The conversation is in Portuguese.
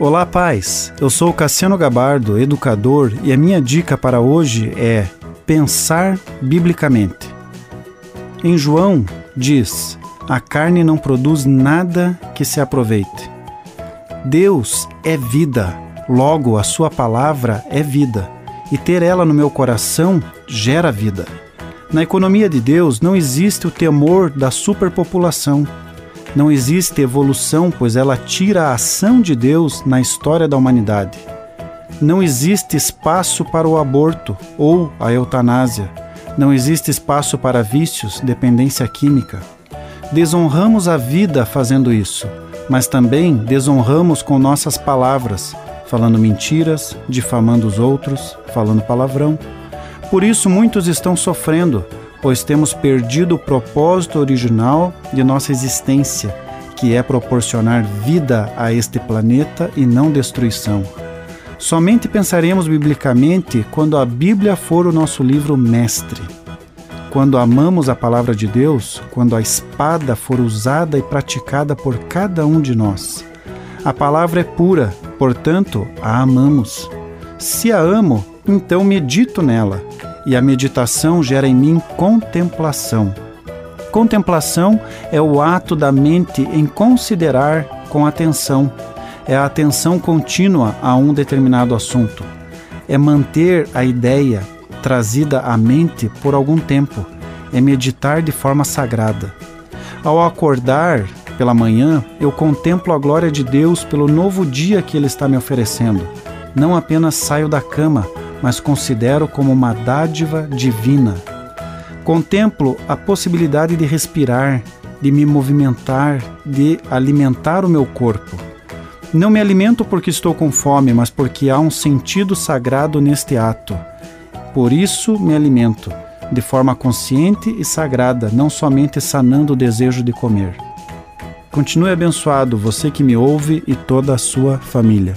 Olá, pais. Eu sou Cassiano Gabardo, educador, e a minha dica para hoje é pensar biblicamente. Em João diz: A carne não produz nada que se aproveite. Deus é vida, logo a sua palavra é vida, e ter ela no meu coração gera vida. Na economia de Deus não existe o temor da superpopulação não existe evolução, pois ela tira a ação de Deus na história da humanidade. Não existe espaço para o aborto ou a eutanásia. Não existe espaço para vícios, dependência química. Desonramos a vida fazendo isso, mas também desonramos com nossas palavras, falando mentiras, difamando os outros, falando palavrão. Por isso muitos estão sofrendo, pois temos perdido o propósito original de nossa existência, que é proporcionar vida a este planeta e não destruição. Somente pensaremos biblicamente quando a Bíblia for o nosso livro mestre. Quando amamos a palavra de Deus, quando a espada for usada e praticada por cada um de nós. A palavra é pura, portanto, a amamos. Se a amo, então medito nela e a meditação gera em mim contemplação. Contemplação é o ato da mente em considerar com atenção, é a atenção contínua a um determinado assunto, é manter a ideia trazida à mente por algum tempo, é meditar de forma sagrada. Ao acordar pela manhã, eu contemplo a glória de Deus pelo novo dia que Ele está me oferecendo. Não apenas saio da cama, mas considero como uma dádiva divina. Contemplo a possibilidade de respirar, de me movimentar, de alimentar o meu corpo. Não me alimento porque estou com fome, mas porque há um sentido sagrado neste ato. Por isso me alimento, de forma consciente e sagrada, não somente sanando o desejo de comer. Continue abençoado, você que me ouve e toda a sua família.